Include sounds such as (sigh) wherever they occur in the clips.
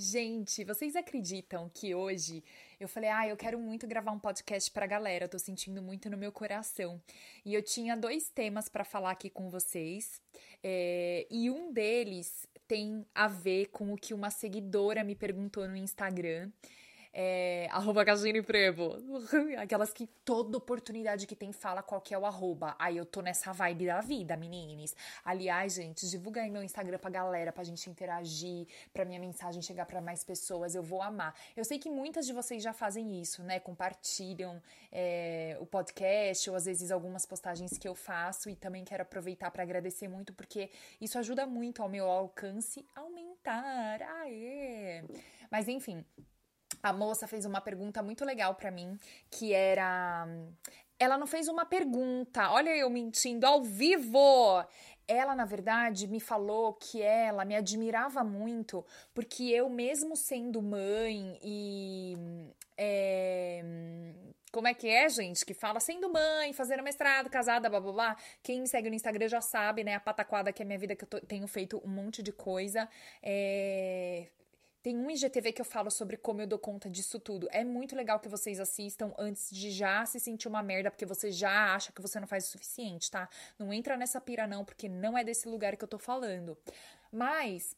Gente, vocês acreditam que hoje eu falei, ah, eu quero muito gravar um podcast pra galera, eu tô sentindo muito no meu coração. E eu tinha dois temas para falar aqui com vocês, é, e um deles tem a ver com o que uma seguidora me perguntou no Instagram é, arroba Casine Prevo. (laughs) Aquelas que toda oportunidade que tem fala qual que é o arroba. Aí eu tô nessa vibe da vida, meninas. Aliás, gente, divulga aí meu Instagram pra galera, pra gente interagir, pra minha mensagem chegar para mais pessoas. Eu vou amar. Eu sei que muitas de vocês já fazem isso, né? Compartilham é, o podcast ou às vezes algumas postagens que eu faço. E também quero aproveitar para agradecer muito, porque isso ajuda muito ao meu alcance aumentar. Aê! Mas enfim, a moça fez uma pergunta muito legal para mim, que era ela não fez uma pergunta, olha eu mentindo ao vivo. Ela, na verdade, me falou que ela me admirava muito, porque eu, mesmo sendo mãe e. É, como é que é, gente? Que fala sendo mãe, fazendo mestrado, casada, blá blá blá. Quem me segue no Instagram já sabe, né? A pataquada que é minha vida, que eu tô, tenho feito um monte de coisa. É, tem um IGTV que eu falo sobre como eu dou conta disso tudo. É muito legal que vocês assistam antes de já se sentir uma merda, porque você já acha que você não faz o suficiente, tá? Não entra nessa pira, não, porque não é desse lugar que eu tô falando. Mas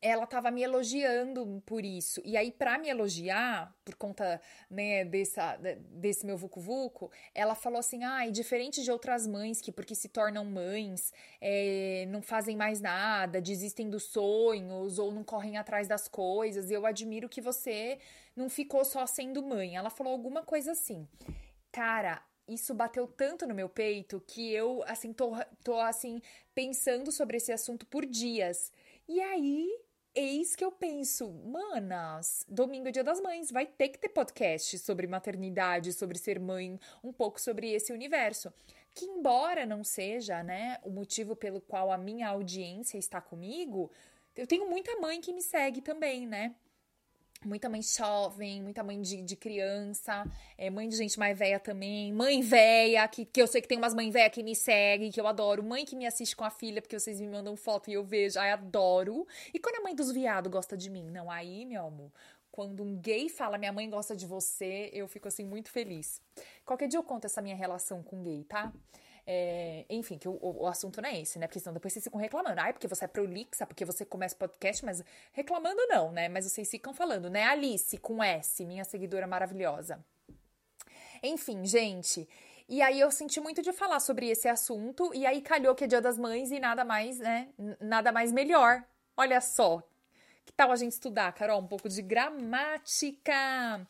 ela estava me elogiando por isso. E aí, para me elogiar, por conta né, dessa, desse meu vucu-vucu, ela falou assim: ai, ah, diferente de outras mães que, porque se tornam mães, é, não fazem mais nada, desistem dos sonhos ou não correm atrás das coisas, eu admiro que você não ficou só sendo mãe. Ela falou alguma coisa assim. Cara, isso bateu tanto no meu peito que eu, assim, tô, tô assim, pensando sobre esse assunto por dias. E aí, Eis que eu penso, manas, domingo é dia das mães, vai ter que ter podcast sobre maternidade, sobre ser mãe, um pouco sobre esse universo. Que embora não seja, né, o motivo pelo qual a minha audiência está comigo, eu tenho muita mãe que me segue também, né? Muita mãe jovem, muita mãe de, de criança, é, mãe de gente mais velha também, mãe velha, que, que eu sei que tem umas mães velhas que me seguem, que eu adoro, mãe que me assiste com a filha, porque vocês me mandam foto e eu vejo, ai, adoro. E quando a mãe dos viados gosta de mim? Não, aí, meu amor, quando um gay fala minha mãe gosta de você, eu fico assim muito feliz. Qualquer dia eu conto essa minha relação com gay, tá? É, enfim, que o, o, assunto não é esse, né? Porque senão depois vocês ficam reclamando. Ai, porque você é prolixa, porque você começa podcast, mas reclamando não, né? Mas vocês ficam falando, né? Alice com S, minha seguidora maravilhosa. Enfim, gente. E aí eu senti muito de falar sobre esse assunto, e aí calhou que é Dia das Mães e nada mais, né? Nada mais melhor. Olha só. Que tal a gente estudar, Carol, um pouco de gramática?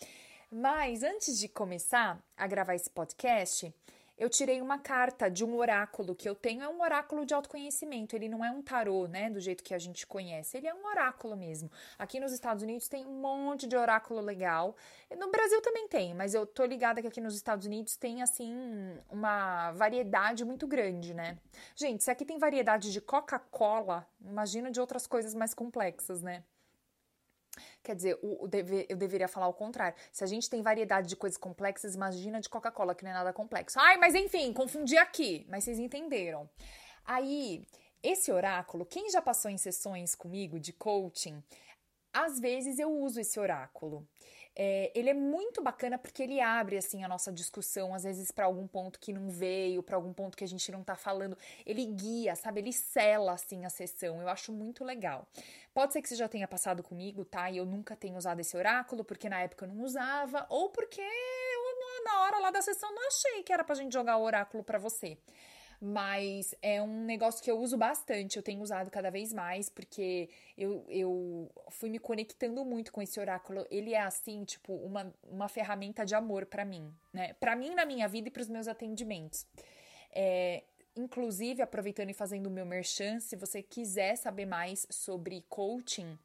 Mas antes de começar a gravar esse podcast, eu tirei uma carta de um oráculo que eu tenho, é um oráculo de autoconhecimento, ele não é um tarô, né, do jeito que a gente conhece, ele é um oráculo mesmo. Aqui nos Estados Unidos tem um monte de oráculo legal, no Brasil também tem, mas eu tô ligada que aqui nos Estados Unidos tem, assim, uma variedade muito grande, né. Gente, se aqui tem variedade de Coca-Cola, imagina de outras coisas mais complexas, né. Quer dizer, o, o deve, eu deveria falar o contrário. Se a gente tem variedade de coisas complexas, imagina de Coca-Cola, que não é nada complexo. Ai, mas enfim, confundi aqui. Mas vocês entenderam. Aí, esse oráculo, quem já passou em sessões comigo de coaching, às vezes eu uso esse oráculo. É, ele é muito bacana porque ele abre assim a nossa discussão, às vezes para algum ponto que não veio, para algum ponto que a gente não tá falando. Ele guia, sabe? Ele sela assim a sessão. Eu acho muito legal. Pode ser que você já tenha passado comigo, tá? E eu nunca tenha usado esse oráculo, porque na época eu não usava, ou porque eu, na hora lá da sessão não achei que era pra gente jogar o oráculo para você mas é um negócio que eu uso bastante, eu tenho usado cada vez mais, porque eu, eu fui me conectando muito com esse oráculo. Ele é assim, tipo, uma, uma ferramenta de amor para mim, né? Para mim na minha vida e para os meus atendimentos. É, inclusive, aproveitando e fazendo o meu merchan, se você quiser saber mais sobre coaching,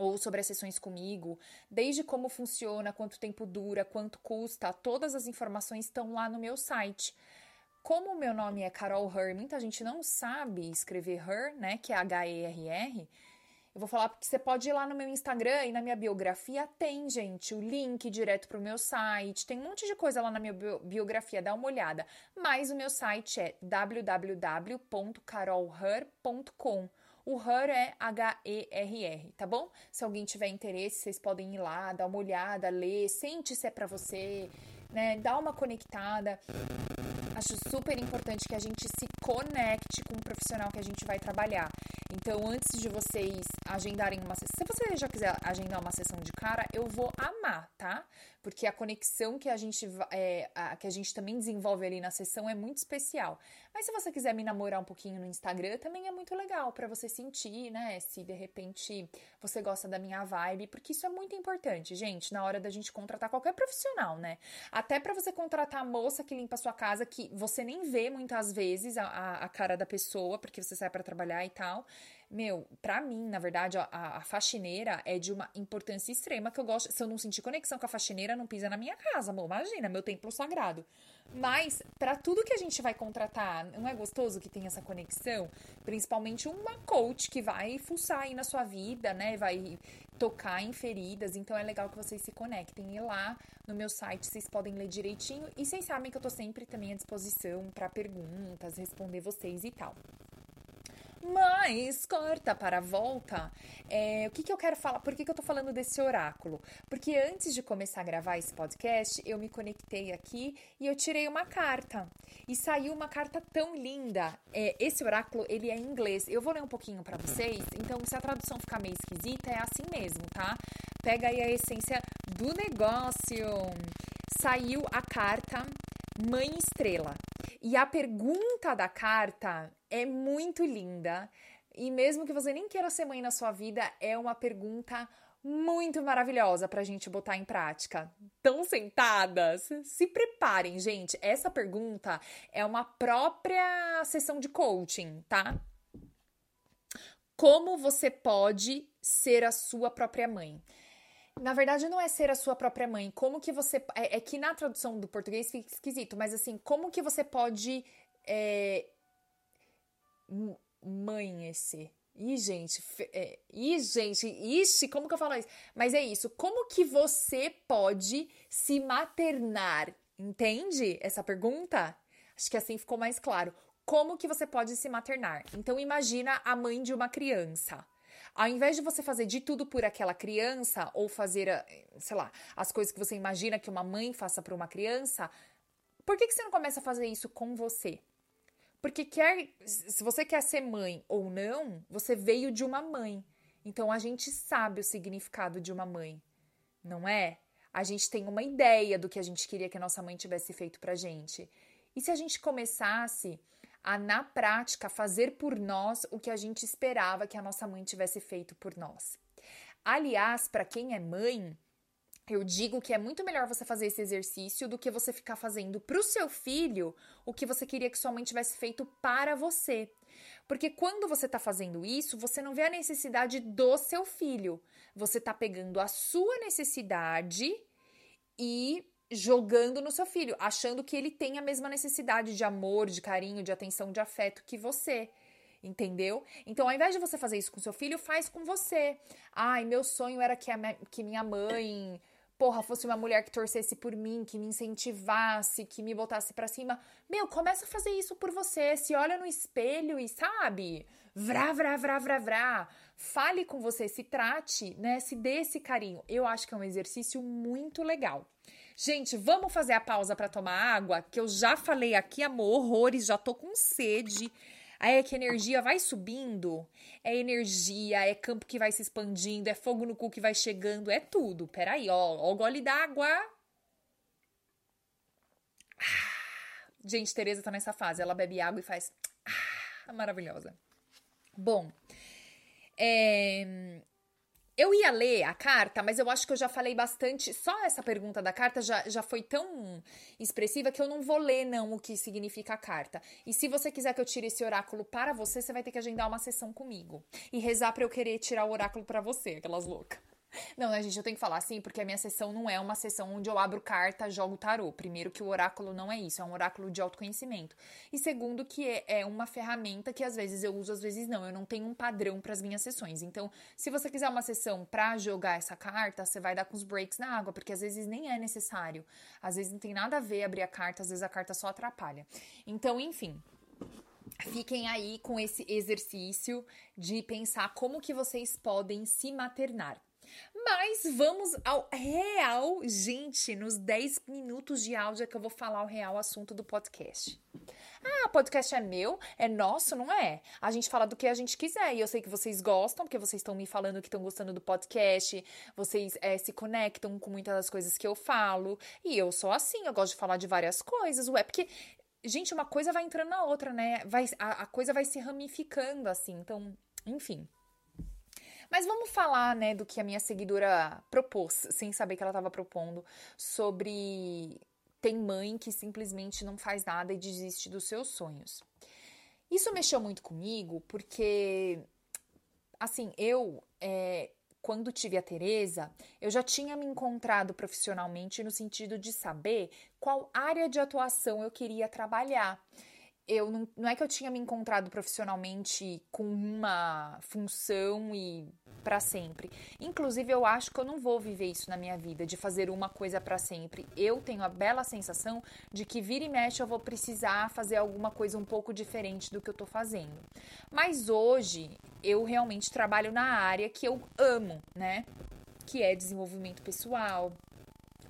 ou sobre as sessões comigo, desde como funciona, quanto tempo dura, quanto custa, todas as informações estão lá no meu site. Como o meu nome é Carol Her, muita gente não sabe escrever Her, né, que é H-E-R-R, eu vou falar porque você pode ir lá no meu Instagram e na minha biografia tem, gente, o link direto pro meu site. Tem um monte de coisa lá na minha biografia, dá uma olhada. Mas o meu site é www.carolher.com. O Her é H-E-R-R, tá bom? Se alguém tiver interesse, vocês podem ir lá, dar uma olhada, ler, sente se é pra você, né? Dá uma conectada. Acho super importante que a gente se conecte com o profissional que a gente vai trabalhar. Então, antes de vocês agendarem uma sessão, se você já quiser agendar uma sessão de cara, eu vou amar, tá? Porque a conexão que a gente é, a, que a gente também desenvolve ali na sessão é muito especial. Mas se você quiser me namorar um pouquinho no Instagram, também é muito legal para você sentir, né? Se de repente você gosta da minha vibe, porque isso é muito importante, gente, na hora da gente contratar qualquer profissional, né? Até para você contratar a moça que limpa a sua casa, que você nem vê muitas vezes a, a, a cara da pessoa, porque você sai para trabalhar e tal. Meu, pra mim, na verdade, a, a, faxineira é de uma importância extrema que eu gosto. Se eu não sentir conexão com a faxineira, não pisa na minha casa, amor. Imagina, meu templo sagrado. Mas, para tudo que a gente vai contratar, não é gostoso que tenha essa conexão? Principalmente uma coach que vai fuçar aí na sua vida, né? Vai tocar em feridas. Então, é legal que vocês se conectem. E lá no meu site vocês podem ler direitinho. E vocês sabem que eu tô sempre também à disposição para perguntas, responder vocês e tal. Mas, corta para a volta, é, o que, que eu quero falar? Por que, que eu tô falando desse oráculo? Porque antes de começar a gravar esse podcast, eu me conectei aqui e eu tirei uma carta. E saiu uma carta tão linda. É, esse oráculo, ele é em inglês. Eu vou ler um pouquinho para vocês. Então, se a tradução ficar meio esquisita, é assim mesmo, tá? Pega aí a essência do negócio. Saiu a carta Mãe Estrela. E a pergunta da carta é muito linda. E mesmo que você nem queira ser mãe na sua vida, é uma pergunta muito maravilhosa para a gente botar em prática. Tão sentadas? Se preparem, gente. Essa pergunta é uma própria sessão de coaching, tá? Como você pode ser a sua própria mãe? Na verdade, não é ser a sua própria mãe. Como que você. É, é que na tradução do português fica esquisito, mas assim, como que você pode. É, esse. Ih, gente, é, ih, gente, ixi, como que eu falo isso? Mas é isso, como que você pode se maternar? Entende essa pergunta? Acho que assim ficou mais claro. Como que você pode se maternar? Então imagina a mãe de uma criança. Ao invés de você fazer de tudo por aquela criança ou fazer, sei lá, as coisas que você imagina que uma mãe faça para uma criança, por que, que você não começa a fazer isso com você? Porque quer, se você quer ser mãe ou não, você veio de uma mãe. Então a gente sabe o significado de uma mãe, não é? A gente tem uma ideia do que a gente queria que a nossa mãe tivesse feito pra gente. E se a gente começasse a, na prática, fazer por nós o que a gente esperava que a nossa mãe tivesse feito por nós. Aliás, para quem é mãe, eu digo que é muito melhor você fazer esse exercício do que você ficar fazendo para o seu filho o que você queria que sua mãe tivesse feito para você. Porque quando você está fazendo isso, você não vê a necessidade do seu filho. Você está pegando a sua necessidade e jogando no seu filho, achando que ele tem a mesma necessidade de amor, de carinho, de atenção, de afeto que você. Entendeu? Então, ao invés de você fazer isso com seu filho, faz com você. Ai, meu sonho era que, a, que minha mãe, porra, fosse uma mulher que torcesse por mim, que me incentivasse, que me botasse para cima. Meu, começa a fazer isso por você. Se olha no espelho e sabe? Vrá, vrá, vrá, vrá, vrá. Fale com você, se trate, né? Se dê esse carinho. Eu acho que é um exercício muito legal. Gente, vamos fazer a pausa para tomar água, que eu já falei aqui, amor, horrores, já tô com sede. Aí é que a energia vai subindo. É energia, é campo que vai se expandindo, é fogo no cu que vai chegando, é tudo. Peraí, ó, ó o gole d'água. Ah, gente, Tereza tá nessa fase. Ela bebe água e faz. Ah, maravilhosa. Bom, é, eu ia ler a carta, mas eu acho que eu já falei bastante. Só essa pergunta da carta já, já foi tão expressiva que eu não vou ler, não, o que significa a carta. E se você quiser que eu tire esse oráculo para você, você vai ter que agendar uma sessão comigo. E rezar para eu querer tirar o oráculo para você, aquelas loucas. Não, né, gente? Eu tenho que falar assim, porque a minha sessão não é uma sessão onde eu abro carta, jogo tarô. Primeiro, que o oráculo não é isso, é um oráculo de autoconhecimento. E segundo, que é, é uma ferramenta que às vezes eu uso, às vezes não. Eu não tenho um padrão para as minhas sessões. Então, se você quiser uma sessão para jogar essa carta, você vai dar com os breaks na água, porque às vezes nem é necessário. Às vezes não tem nada a ver abrir a carta, às vezes a carta só atrapalha. Então, enfim. Fiquem aí com esse exercício de pensar como que vocês podem se maternar. Mas vamos ao real, gente, nos 10 minutos de áudio é que eu vou falar o real assunto do podcast. Ah, podcast é meu, é nosso, não é? A gente fala do que a gente quiser e eu sei que vocês gostam, porque vocês estão me falando que estão gostando do podcast, vocês é, se conectam com muitas das coisas que eu falo e eu sou assim, eu gosto de falar de várias coisas, ué, porque gente, uma coisa vai entrando na outra, né? Vai, a, a coisa vai se ramificando assim, então, enfim. Mas vamos falar, né, do que a minha seguidora propôs, sem saber que ela estava propondo, sobre tem mãe que simplesmente não faz nada e desiste dos seus sonhos. Isso mexeu muito comigo porque, assim, eu, é, quando tive a Teresa, eu já tinha me encontrado profissionalmente no sentido de saber qual área de atuação eu queria trabalhar eu não, não é que eu tinha me encontrado profissionalmente com uma função e para sempre. Inclusive, eu acho que eu não vou viver isso na minha vida, de fazer uma coisa para sempre. Eu tenho a bela sensação de que vira e mexe eu vou precisar fazer alguma coisa um pouco diferente do que eu tô fazendo. Mas hoje eu realmente trabalho na área que eu amo, né? Que é desenvolvimento pessoal,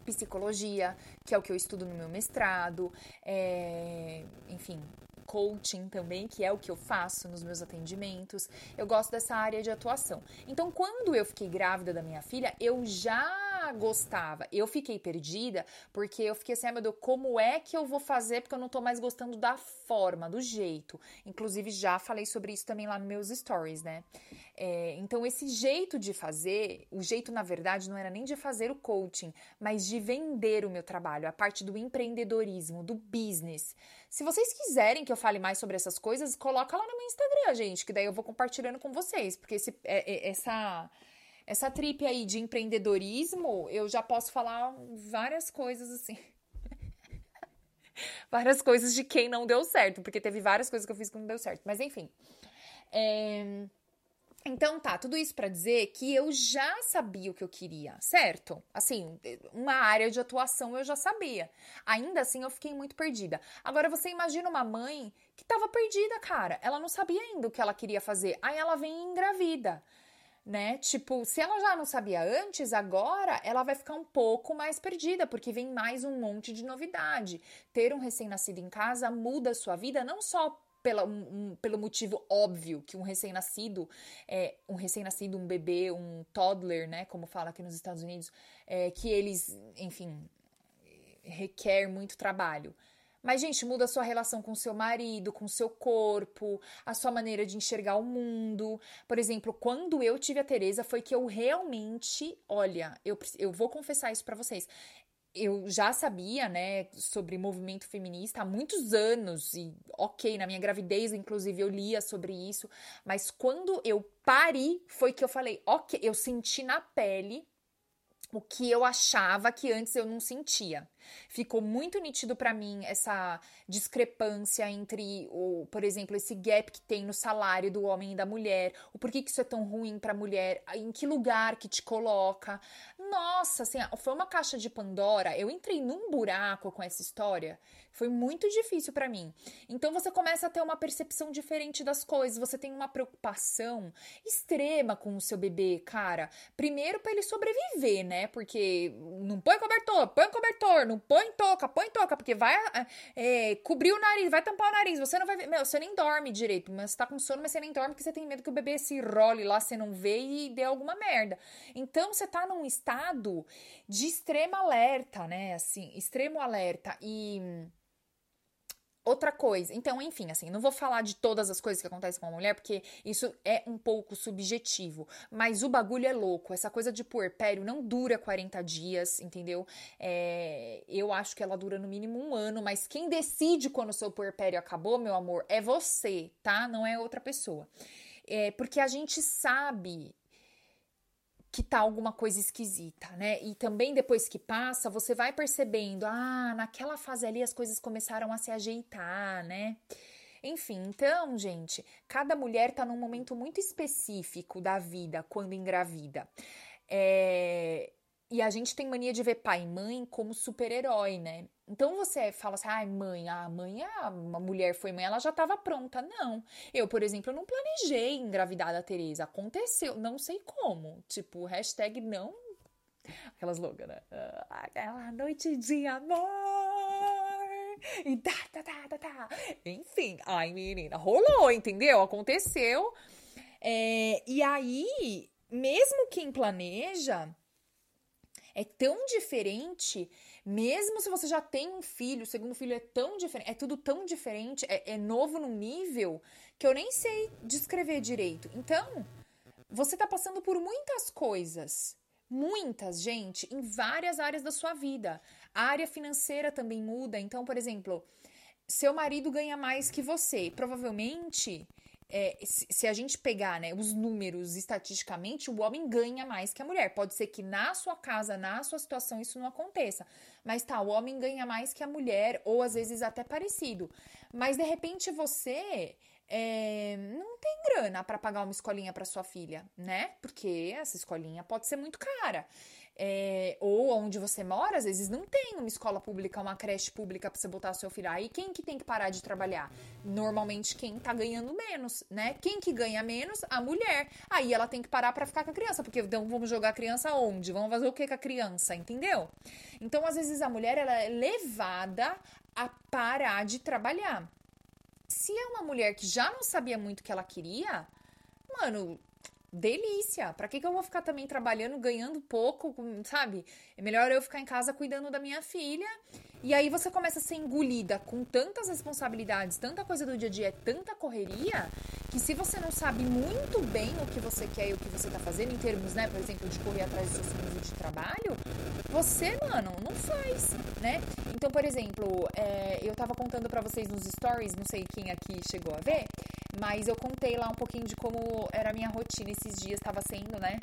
psicologia, que é o que eu estudo no meu mestrado, é, enfim, coaching também, que é o que eu faço nos meus atendimentos. Eu gosto dessa área de atuação. Então, quando eu fiquei grávida da minha filha, eu já gostava. Eu fiquei perdida porque eu fiquei assim, ah, meu Deus, como é que eu vou fazer? Porque eu não tô mais gostando da forma, do jeito. Inclusive, já falei sobre isso também lá nos meus stories, né? É, então, esse jeito de fazer, o jeito, na verdade, não era nem de fazer o coaching, mas de vender o meu trabalho, a parte do empreendedorismo, do business. Se vocês quiserem que eu fale mais sobre essas coisas, coloca lá no meu Instagram, gente, que daí eu vou compartilhando com vocês, porque esse, é, é, essa essa trip aí de empreendedorismo, eu já posso falar várias coisas assim. (laughs) várias coisas de quem não deu certo, porque teve várias coisas que eu fiz que não deu certo. Mas enfim. É... Então tá, tudo isso para dizer que eu já sabia o que eu queria, certo? Assim, uma área de atuação eu já sabia. Ainda assim eu fiquei muito perdida. Agora você imagina uma mãe que tava perdida, cara. Ela não sabia ainda o que ela queria fazer. Aí ela vem engravida, né? Tipo, se ela já não sabia antes, agora ela vai ficar um pouco mais perdida, porque vem mais um monte de novidade. Ter um recém-nascido em casa muda a sua vida não só pela, um, pelo motivo óbvio que um recém-nascido, é, um recém-nascido, um bebê, um toddler, né, como fala aqui nos Estados Unidos, é, que eles, enfim, requer muito trabalho. Mas, gente, muda a sua relação com seu marido, com seu corpo, a sua maneira de enxergar o mundo. Por exemplo, quando eu tive a Teresa, foi que eu realmente, olha, eu, eu vou confessar isso para vocês eu já sabia, né, sobre movimento feminista há muitos anos e ok, na minha gravidez, inclusive, eu lia sobre isso, mas quando eu pari, foi que eu falei, ok, eu senti na pele o que eu achava que antes eu não sentia. Ficou muito nítido para mim essa discrepância entre o, por exemplo, esse gap que tem no salário do homem e da mulher, o porquê que isso é tão ruim para mulher, em que lugar que te coloca. Nossa, assim, foi uma caixa de Pandora. Eu entrei num buraco com essa história foi muito difícil para mim. Então você começa a ter uma percepção diferente das coisas, você tem uma preocupação extrema com o seu bebê, cara. Primeiro para ele sobreviver, né? Porque não põe cobertor, põe cobertor, não põe toca, põe toca, porque vai é, cobrir o nariz, vai tampar o nariz, você não vai ver, você nem dorme direito, mas você tá com sono, mas você nem dorme porque você tem medo que o bebê se role lá, você não vê e dê alguma merda. Então você tá num estado de extremo alerta, né? Assim, extremo alerta e Outra coisa, então, enfim, assim, não vou falar de todas as coisas que acontecem com a mulher, porque isso é um pouco subjetivo. Mas o bagulho é louco. Essa coisa de puerpério não dura 40 dias, entendeu? É, eu acho que ela dura no mínimo um ano, mas quem decide quando o seu puerpério acabou, meu amor, é você, tá? Não é outra pessoa. É, porque a gente sabe que tá alguma coisa esquisita, né? E também depois que passa, você vai percebendo, ah, naquela fase ali as coisas começaram a se ajeitar, né? Enfim, então, gente, cada mulher tá num momento muito específico da vida quando engravida. É, e a gente tem mania de ver pai e mãe como super-herói, né? Então você fala assim, ai, ah, mãe, a mãe, a mulher foi mãe, ela já estava pronta. Não. Eu, por exemplo, não planejei engravidar da Tereza. Aconteceu, não sei como. Tipo, hashtag não. Aquelas loucas, né? Ah, aquela noite de amor. E tá, tá, tá, tá, tá. Enfim, ai, menina, rolou, entendeu? Aconteceu. É, e aí, mesmo quem planeja é tão diferente, mesmo se você já tem um filho, o segundo filho é tão diferente, é tudo tão diferente, é, é novo num nível que eu nem sei descrever direito. Então, você tá passando por muitas coisas. Muitas, gente, em várias áreas da sua vida. A área financeira também muda. Então, por exemplo, seu marido ganha mais que você. Provavelmente é, se, se, a gente pegar né, os números estatisticamente, o homem ganha mais que a mulher. Pode ser que na sua casa, na sua situação, isso não aconteça. Mas tá, o homem ganha mais que a mulher, ou às vezes até parecido. Mas de repente você é, não tem grana para pagar uma escolinha para sua filha, né? Porque essa escolinha pode ser muito cara é, ou onde você mora, às vezes não tem uma escola pública, uma creche pública para você botar seu filho. Aí quem que tem que parar de trabalhar? Normalmente quem tá ganhando menos, né? Quem que ganha menos? A mulher. Aí ela tem que parar para ficar com a criança, porque então vamos jogar a criança onde? Vamos fazer o que com a criança, entendeu? Então às vezes a mulher ela é levada a parar de trabalhar. Se é uma mulher que já não sabia muito o que ela queria, mano, delícia. Para que, que eu vou ficar também trabalhando, ganhando pouco, sabe? É melhor eu ficar em casa cuidando da minha filha. E aí você começa a ser engolida com tantas responsabilidades, tanta coisa do dia a dia, é tanta correria, que se você não sabe muito bem o que você quer e o que você tá fazendo, em termos, né, por exemplo, de correr atrás dos seus sonhos de trabalho, você, mano, não faz, né? Então, por exemplo, é, eu tava contando para vocês nos stories, não sei quem aqui chegou a ver, mas eu contei lá um pouquinho de como era a minha rotina esses dias, estava sendo, né?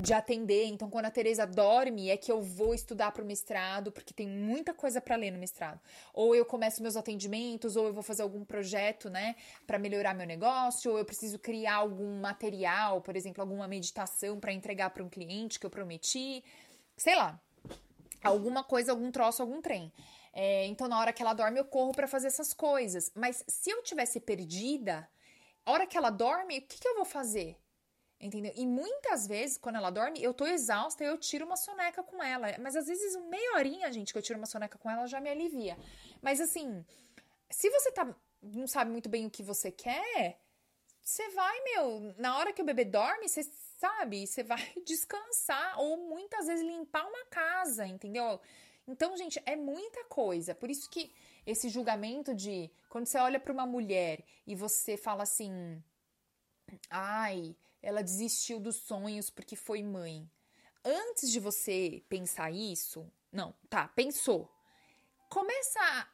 De atender. Então, quando a Teresa dorme, é que eu vou estudar para o mestrado, porque tem muita coisa para ler no mestrado. Ou eu começo meus atendimentos, ou eu vou fazer algum projeto, né, para melhorar meu negócio, ou eu preciso criar algum material, por exemplo, alguma meditação para entregar para um cliente que eu prometi. Sei lá. Alguma coisa, algum troço, algum trem. É, então, na hora que ela dorme, eu corro para fazer essas coisas. Mas se eu tivesse perdida, a hora que ela dorme, o que, que eu vou fazer? Entendeu? E muitas vezes, quando ela dorme, eu tô exausta e eu tiro uma soneca com ela. Mas às vezes, meia horinha, gente, que eu tiro uma soneca com ela já me alivia. Mas assim, se você tá, não sabe muito bem o que você quer, você vai, meu, na hora que o bebê dorme, você sabe, você vai (laughs) descansar ou muitas vezes limpar uma casa, entendeu? Então, gente, é muita coisa. Por isso que esse julgamento de quando você olha para uma mulher e você fala assim: "Ai, ela desistiu dos sonhos porque foi mãe". Antes de você pensar isso, não, tá, pensou. Começa a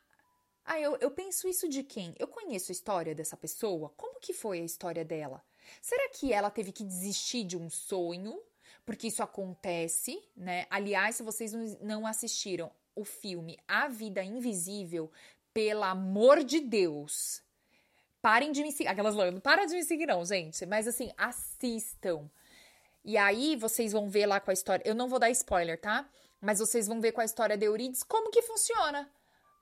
ah, eu, eu penso isso de quem? Eu conheço a história dessa pessoa? Como que foi a história dela? Será que ela teve que desistir de um sonho porque isso acontece, né? Aliás, se vocês não assistiram o filme A Vida Invisível, pelo amor de Deus, parem de me seguir. Aquelas não para de me seguir, não, gente. Mas assim, assistam. E aí vocês vão ver lá com a história. Eu não vou dar spoiler, tá? Mas vocês vão ver com a história de Euridice como que funciona.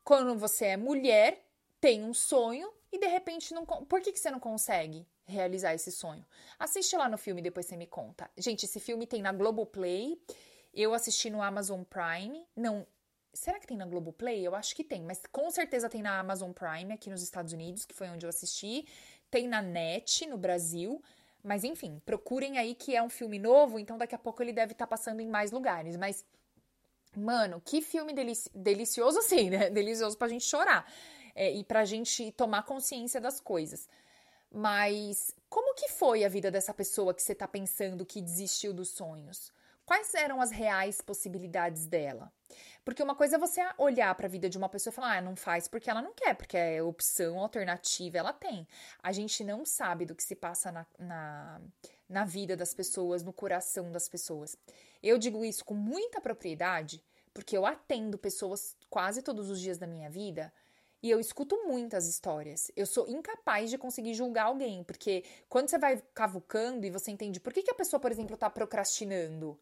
Quando você é mulher, tem um sonho e de repente não. Por que, que você não consegue? realizar esse sonho. Assiste lá no filme, depois você me conta. Gente, esse filme tem na Globoplay. Eu assisti no Amazon Prime. Não. Será que tem na Globoplay? Eu acho que tem, mas com certeza tem na Amazon Prime aqui nos Estados Unidos, que foi onde eu assisti. Tem na Net no Brasil. Mas enfim, procurem aí que é um filme novo, então daqui a pouco ele deve estar tá passando em mais lugares. Mas, mano, que filme delici delicioso assim, né? (laughs) Delicioso pra gente chorar. É, e pra gente tomar consciência das coisas. Mas como que foi a vida dessa pessoa que você tá pensando que desistiu dos sonhos? Quais eram as reais possibilidades dela? Porque uma coisa é você olhar para a vida de uma pessoa e falar, ah, não faz porque ela não quer, porque é opção, alternativa ela tem. A gente não sabe do que se passa na, na, na vida das pessoas, no coração das pessoas. Eu digo isso com muita propriedade, porque eu atendo pessoas quase todos os dias da minha vida e eu escuto muitas histórias. Eu sou incapaz de conseguir julgar alguém, porque quando você vai cavucando e você entende por que, que a pessoa, por exemplo, está procrastinando,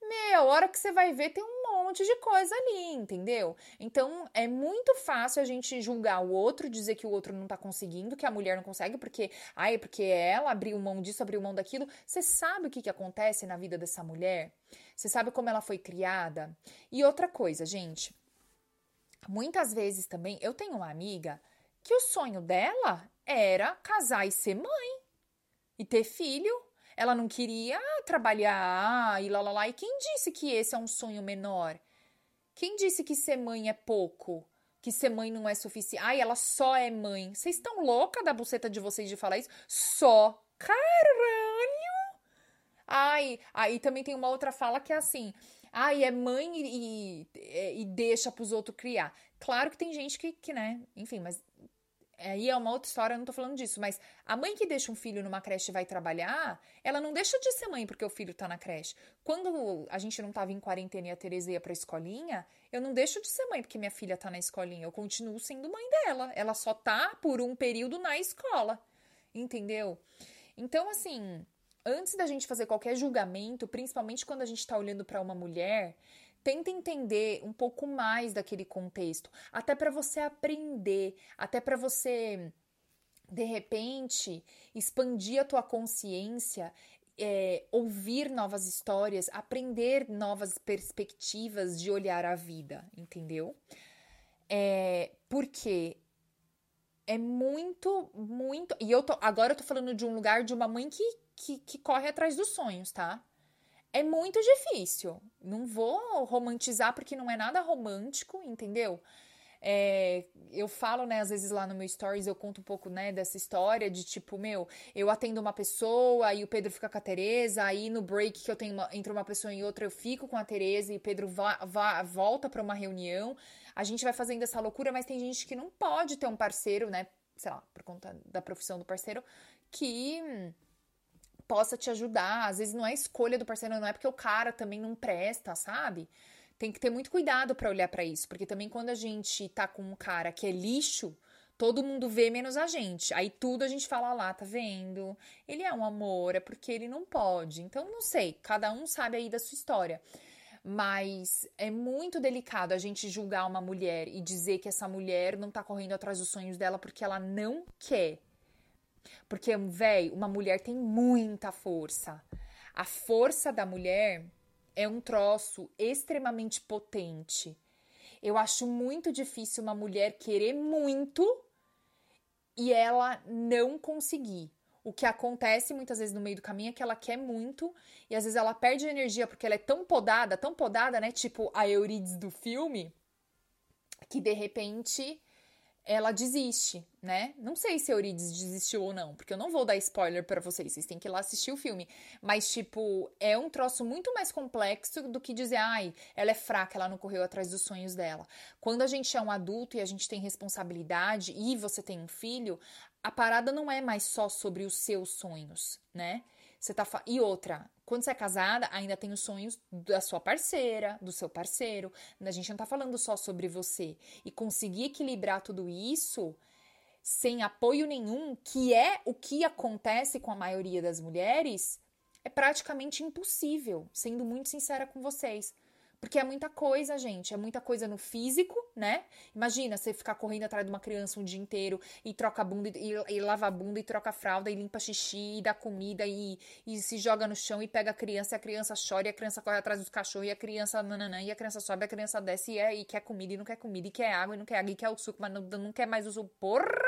meu, a hora que você vai ver tem um monte de coisa ali, entendeu? Então é muito fácil a gente julgar o outro, dizer que o outro não tá conseguindo, que a mulher não consegue, porque, ai, porque ela abriu mão disso, abriu mão daquilo. Você sabe o que, que acontece na vida dessa mulher? Você sabe como ela foi criada? E outra coisa, gente, muitas vezes também eu tenho uma amiga que o sonho dela era casar e ser mãe e ter filho. Ela não queria trabalhar e lá, lá, lá. E quem disse que esse é um sonho menor? Quem disse que ser mãe é pouco? Que ser mãe não é suficiente? Ai, ela só é mãe. Vocês estão louca da buceta de vocês de falar isso? Só. Caralho! Ai, aí também tem uma outra fala que é assim. Ai, é mãe e, e, e deixa pros outros criar. Claro que tem gente que, que, né? Enfim, mas aí é uma outra história, eu não tô falando disso, mas a mãe que deixa um filho numa creche e vai trabalhar, ela não deixa de ser mãe porque o filho tá na creche. Quando a gente não tava em quarentena e a Tereza ia pra escolinha, eu não deixo de ser mãe porque minha filha tá na escolinha, eu continuo sendo mãe dela. Ela só tá por um período na escola. Entendeu? Então, assim, antes da gente fazer qualquer julgamento, principalmente quando a gente tá olhando para uma mulher, tenta entender um pouco mais daquele contexto, até para você aprender, até para você de repente expandir a tua consciência, é, ouvir novas histórias, aprender novas perspectivas de olhar a vida, entendeu? É, porque é muito, muito. E eu tô, agora eu tô falando de um lugar de uma mãe que, que, que corre atrás dos sonhos, tá? é muito difícil. Não vou romantizar porque não é nada romântico, entendeu? É, eu falo, né, às vezes lá no meu stories eu conto um pouco, né, dessa história de tipo, meu, eu atendo uma pessoa, aí o Pedro fica com a Tereza, aí no break que eu tenho uma, entre uma pessoa e outra eu fico com a Tereza e o Pedro va, va, volta para uma reunião. A gente vai fazendo essa loucura, mas tem gente que não pode ter um parceiro, né, sei lá, por conta da profissão do parceiro, que possa te ajudar. Às vezes não é escolha do parceiro, não é porque o cara também não presta, sabe? Tem que ter muito cuidado para olhar para isso, porque também quando a gente tá com um cara que é lixo, todo mundo vê menos a gente. Aí tudo a gente fala lá, tá vendo? Ele é um amor, é porque ele não pode. Então não sei, cada um sabe aí da sua história. Mas é muito delicado a gente julgar uma mulher e dizer que essa mulher não tá correndo atrás dos sonhos dela porque ela não quer. Porque, velho, uma mulher tem muita força. A força da mulher é um troço extremamente potente. Eu acho muito difícil uma mulher querer muito e ela não conseguir. O que acontece muitas vezes no meio do caminho é que ela quer muito e às vezes ela perde energia porque ela é tão podada, tão podada, né? Tipo a Euridice do filme, que de repente ela desiste, né? Não sei se Euridice desistiu ou não, porque eu não vou dar spoiler para vocês, vocês têm que ir lá assistir o filme. Mas, tipo, é um troço muito mais complexo do que dizer, ai, ela é fraca, ela não correu atrás dos sonhos dela. Quando a gente é um adulto e a gente tem responsabilidade e você tem um filho, a parada não é mais só sobre os seus sonhos, né? Você tá. E outra, quando você é casada, ainda tem os sonhos da sua parceira, do seu parceiro. A gente não tá falando só sobre você. E conseguir equilibrar tudo isso sem apoio nenhum, que é o que acontece com a maioria das mulheres, é praticamente impossível, sendo muito sincera com vocês. Porque é muita coisa, gente. É muita coisa no físico, né? Imagina você ficar correndo atrás de uma criança um dia inteiro e troca bunda e, e, lava a bunda e troca a fralda e limpa xixi e dá comida e, e se joga no chão e pega a criança e a criança chora e a criança corre atrás dos cachorros e a criança nananã e a criança sobe, a criança desce e, é, e quer comida e não quer comida e quer água e não quer água e quer o suco, mas não, não quer mais o suco. Porra!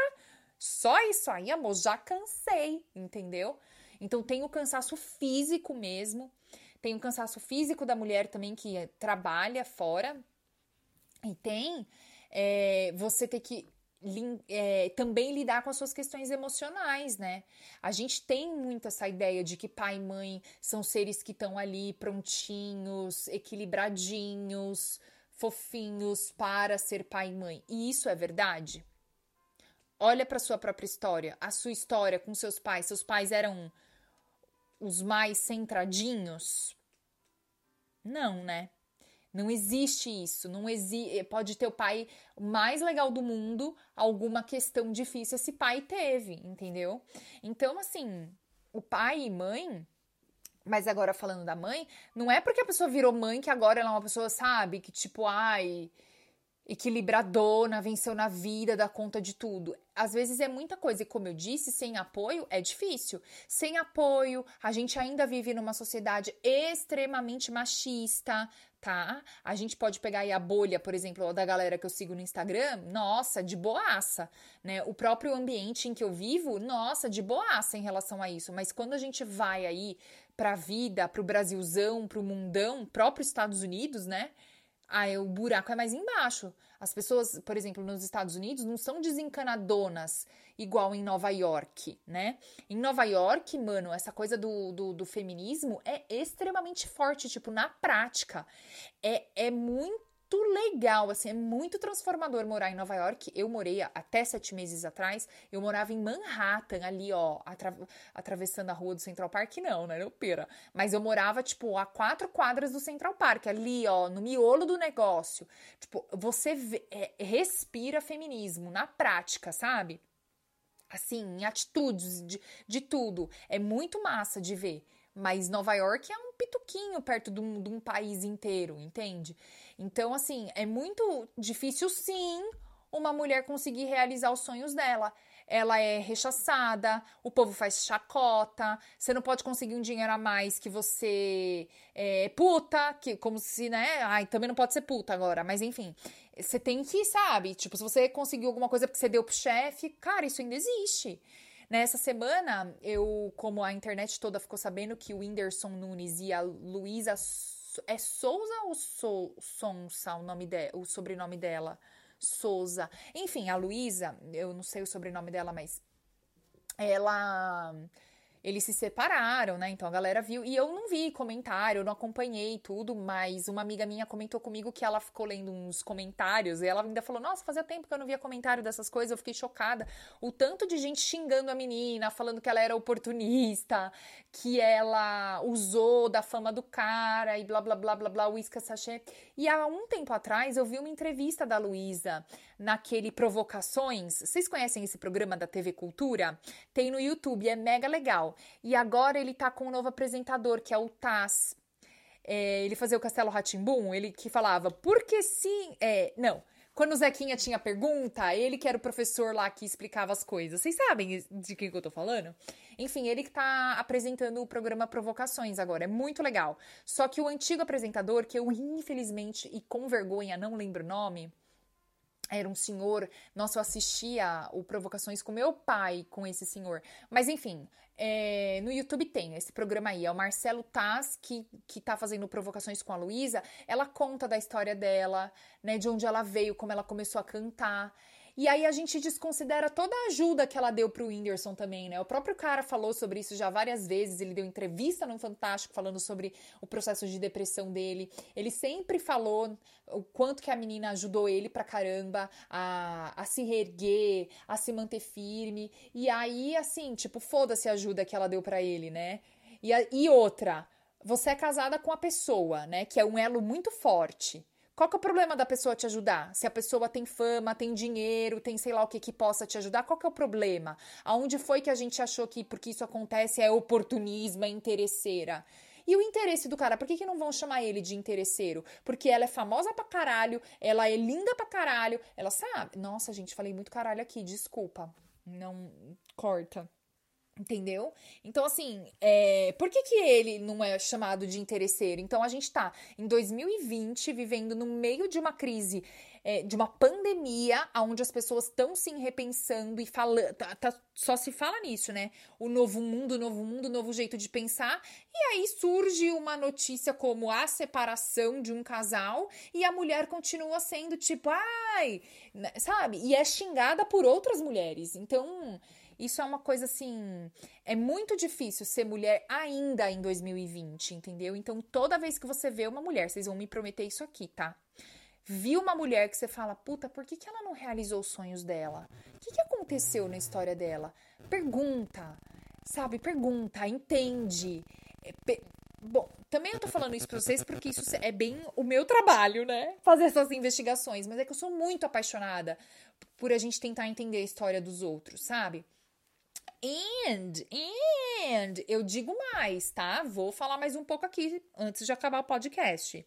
Só isso aí, amor, já cansei, entendeu? Então tem o cansaço físico mesmo tem o cansaço físico da mulher também que trabalha fora. E tem é, você ter que é, também lidar com as suas questões emocionais, né? A gente tem muito essa ideia de que pai e mãe são seres que estão ali prontinhos, equilibradinhos, fofinhos para ser pai e mãe. E isso é verdade? Olha para sua própria história, a sua história com seus pais. Seus pais eram os mais centradinhos? Não, né? Não existe isso. Não existe. Pode ter o pai mais legal do mundo, alguma questão difícil esse pai teve, entendeu? Então, assim, o pai e mãe. Mas agora falando da mãe, não é porque a pessoa virou mãe que agora ela é uma pessoa, sabe, que tipo, ai, equilibradona, venceu na vida, dá conta de tudo. Às vezes é muita coisa, e como eu disse, sem apoio é difícil. Sem apoio, a gente ainda vive numa sociedade extremamente machista, tá? A gente pode pegar aí a bolha, por exemplo, da galera que eu sigo no Instagram, nossa, de boaça, né? O próprio ambiente em que eu vivo, nossa, de boaça em relação a isso. Mas quando a gente vai aí pra vida, pro Brasilzão, pro mundão, próprio Estados Unidos, né? Aí o buraco é mais embaixo. As pessoas, por exemplo, nos Estados Unidos não são desencanadonas igual em Nova York, né? Em Nova York, mano, essa coisa do, do, do feminismo é extremamente forte, tipo, na prática. É, é muito muito legal, assim, é muito transformador morar em Nova York. Eu morei até sete meses atrás, eu morava em Manhattan, ali, ó, atra atravessando a rua do Central Park, não, né, pera. Mas eu morava, tipo, a quatro quadras do Central Park, ali, ó, no miolo do negócio. Tipo, você vê, é, respira feminismo na prática, sabe? Assim, em atitudes, de, de tudo. É muito massa de ver. Mas Nova York é um pituquinho perto de um, de um país inteiro, entende? Então, assim, é muito difícil, sim, uma mulher conseguir realizar os sonhos dela. Ela é rechaçada, o povo faz chacota, você não pode conseguir um dinheiro a mais que você é puta, que como se, né? Ai, também não pode ser puta agora, mas enfim. Você tem que, sabe? Tipo, se você conseguiu alguma coisa porque você deu pro chefe, cara, isso ainda existe. Nessa semana, eu, como a internet toda ficou sabendo que o Whindersson Nunes e a Luísa é Souza ou sou, Sonsa o nome de, o sobrenome dela? Souza. Enfim, a Luísa, eu não sei o sobrenome dela, mas ela eles se separaram, né? Então a galera viu. E eu não vi comentário, eu não acompanhei tudo, mas uma amiga minha comentou comigo que ela ficou lendo uns comentários e ela ainda falou: Nossa, fazia tempo que eu não via comentário dessas coisas, eu fiquei chocada. O tanto de gente xingando a menina, falando que ela era oportunista, que ela usou da fama do cara e blá blá blá blá blá, uísca sachê. E há um tempo atrás eu vi uma entrevista da Luísa naquele Provocações. Vocês conhecem esse programa da TV Cultura? Tem no YouTube, é mega legal. E agora ele tá com um novo apresentador, que é o Taz. É, ele fazia o Castelo Ratimbum, ele que falava, porque sim. É, não. Quando o Zequinha tinha pergunta, ele que era o professor lá que explicava as coisas. Vocês sabem de quem que eu tô falando? Enfim, ele que tá apresentando o programa Provocações agora. É muito legal. Só que o antigo apresentador, que eu infelizmente e com vergonha não lembro o nome, era um senhor. Nossa, eu assistia o Provocações com meu pai, com esse senhor. Mas enfim, é, no YouTube tem esse programa aí. É o Marcelo Taz, que, que tá fazendo Provocações com a Luísa. Ela conta da história dela, né? De onde ela veio, como ela começou a cantar. E aí a gente desconsidera toda a ajuda que ela deu pro Whindersson também, né? O próprio cara falou sobre isso já várias vezes, ele deu entrevista no Fantástico falando sobre o processo de depressão dele. Ele sempre falou o quanto que a menina ajudou ele pra caramba a, a se reerguer, a se manter firme. E aí, assim, tipo, foda-se a ajuda que ela deu para ele, né? E, a, e outra, você é casada com a pessoa, né? Que é um elo muito forte. Qual que é o problema da pessoa te ajudar? Se a pessoa tem fama, tem dinheiro, tem sei lá o que que possa te ajudar, qual que é o problema? Aonde foi que a gente achou que porque isso acontece é oportunismo, é interesseira? E o interesse do cara, por que, que não vão chamar ele de interesseiro? Porque ela é famosa pra caralho, ela é linda pra caralho, ela sabe. Nossa, gente, falei muito caralho aqui, desculpa. Não corta. Entendeu? Então, assim, é... por que, que ele não é chamado de interesseiro? Então, a gente tá em 2020 vivendo no meio de uma crise, é, de uma pandemia, onde as pessoas estão se repensando e falando. Tá, tá, só se fala nisso, né? O novo mundo, novo mundo, novo jeito de pensar. E aí surge uma notícia como a separação de um casal e a mulher continua sendo tipo, ai, né, sabe? E é xingada por outras mulheres. Então. Isso é uma coisa assim. É muito difícil ser mulher ainda em 2020, entendeu? Então, toda vez que você vê uma mulher, vocês vão me prometer isso aqui, tá? Viu uma mulher que você fala, puta, por que, que ela não realizou os sonhos dela? O que, que aconteceu na história dela? Pergunta, sabe? Pergunta, entende. É, Bom, também eu tô falando isso pra vocês porque isso é bem o meu trabalho, né? Fazer essas investigações. Mas é que eu sou muito apaixonada por a gente tentar entender a história dos outros, sabe? And, and, eu digo mais, tá? Vou falar mais um pouco aqui antes de acabar o podcast.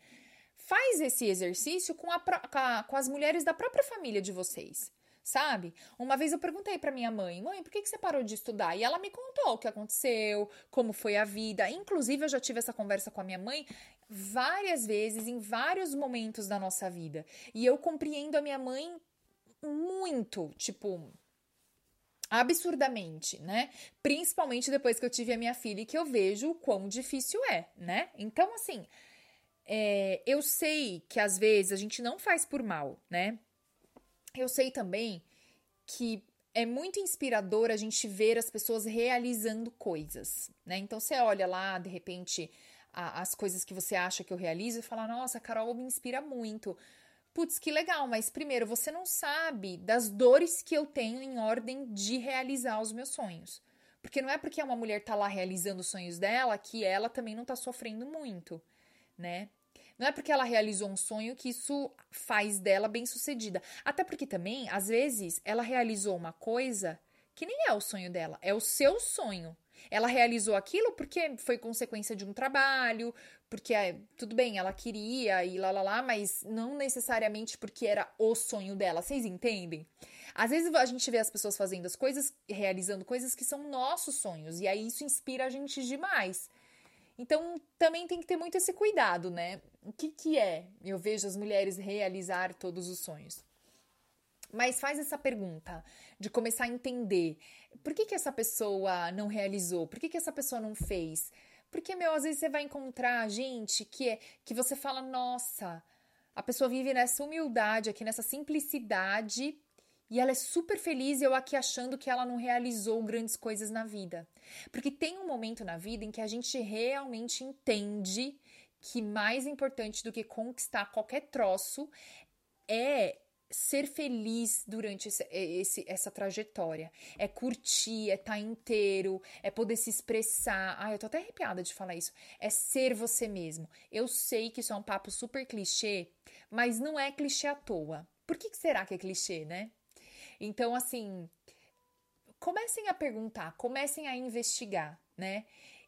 Faz esse exercício com, a, com, a, com as mulheres da própria família de vocês, sabe? Uma vez eu perguntei para minha mãe, mãe, por que, que você parou de estudar? E ela me contou o que aconteceu, como foi a vida. Inclusive, eu já tive essa conversa com a minha mãe várias vezes, em vários momentos da nossa vida. E eu compreendo a minha mãe muito, tipo, absurdamente, né? Principalmente depois que eu tive a minha filha e que eu vejo o quão difícil é, né? Então, assim, é, eu sei que às vezes a gente não faz por mal, né? Eu sei também que é muito inspirador a gente ver as pessoas realizando coisas, né? Então, você olha lá, de repente, a, as coisas que você acha que eu realizo e fala, nossa, Carol me inspira muito putz, que legal, mas primeiro você não sabe das dores que eu tenho em ordem de realizar os meus sonhos. Porque não é porque uma mulher tá lá realizando os sonhos dela que ela também não tá sofrendo muito, né? Não é porque ela realizou um sonho que isso faz dela bem-sucedida. Até porque também, às vezes, ela realizou uma coisa que nem é o sonho dela, é o seu sonho. Ela realizou aquilo porque foi consequência de um trabalho, porque tudo bem, ela queria e lá lá lá, mas não necessariamente porque era o sonho dela. Vocês entendem? Às vezes a gente vê as pessoas fazendo as coisas, realizando coisas que são nossos sonhos, e aí isso inspira a gente demais. Então também tem que ter muito esse cuidado, né? O que, que é? Eu vejo as mulheres realizar todos os sonhos. Mas faz essa pergunta de começar a entender por que, que essa pessoa não realizou, por que, que essa pessoa não fez. Porque, meu, às vezes você vai encontrar gente que é que você fala, nossa, a pessoa vive nessa humildade aqui, nessa simplicidade, e ela é super feliz e eu aqui achando que ela não realizou grandes coisas na vida. Porque tem um momento na vida em que a gente realmente entende que mais importante do que conquistar qualquer troço é ser feliz durante esse, esse, essa trajetória. É curtir, é estar tá inteiro, é poder se expressar. Ai, eu tô até arrepiada de falar isso. É ser você mesmo. Eu sei que isso é um papo super clichê, mas não é clichê à toa. Por que, que será que é clichê, né? Então, assim, comecem a perguntar, comecem a investigar, né?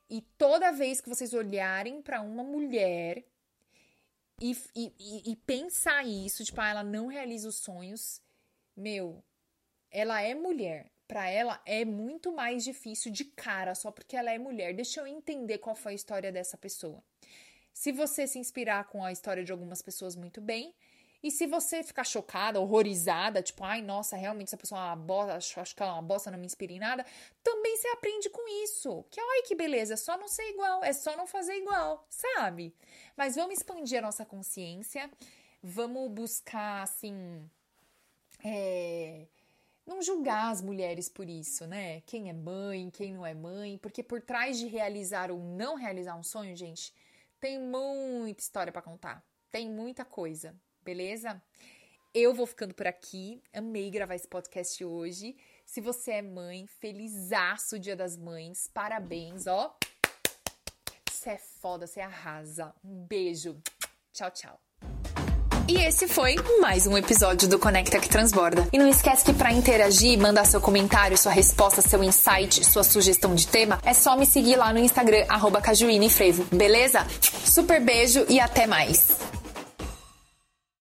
E toda vez que vocês olharem para uma mulher e, e, pensar isso, tipo, ah, ela não realiza os sonhos, meu, ela é mulher. Para ela é muito mais difícil de cara, só porque ela é mulher. Deixa eu entender qual foi a história dessa pessoa. Se você se inspirar com a história de algumas pessoas, muito bem. E se você ficar chocada, horrorizada, tipo, ai, nossa, realmente essa pessoa é uma bosta, acho, acho que ela é uma bosta, não me inspira em nada, também você aprende com isso. Que, ai, que beleza, é só não ser igual, é só não fazer igual, sabe? Mas vamos expandir a nossa consciência, vamos buscar, assim, é, não julgar as mulheres por isso, né? Quem é mãe, quem não é mãe, porque por trás de realizar ou não realizar um sonho, gente, tem muita história para contar, tem muita coisa beleza? Eu vou ficando por aqui. Amei gravar esse podcast hoje. Se você é mãe, felizaço Dia das Mães. Parabéns, ó. Você é foda, você arrasa. Um beijo. Tchau, tchau. E esse foi mais um episódio do Conecta que Transborda. E não esquece que para interagir, mandar seu comentário, sua resposta, seu insight, sua sugestão de tema, é só me seguir lá no Instagram, arroba Frevo, beleza? Super beijo e até mais!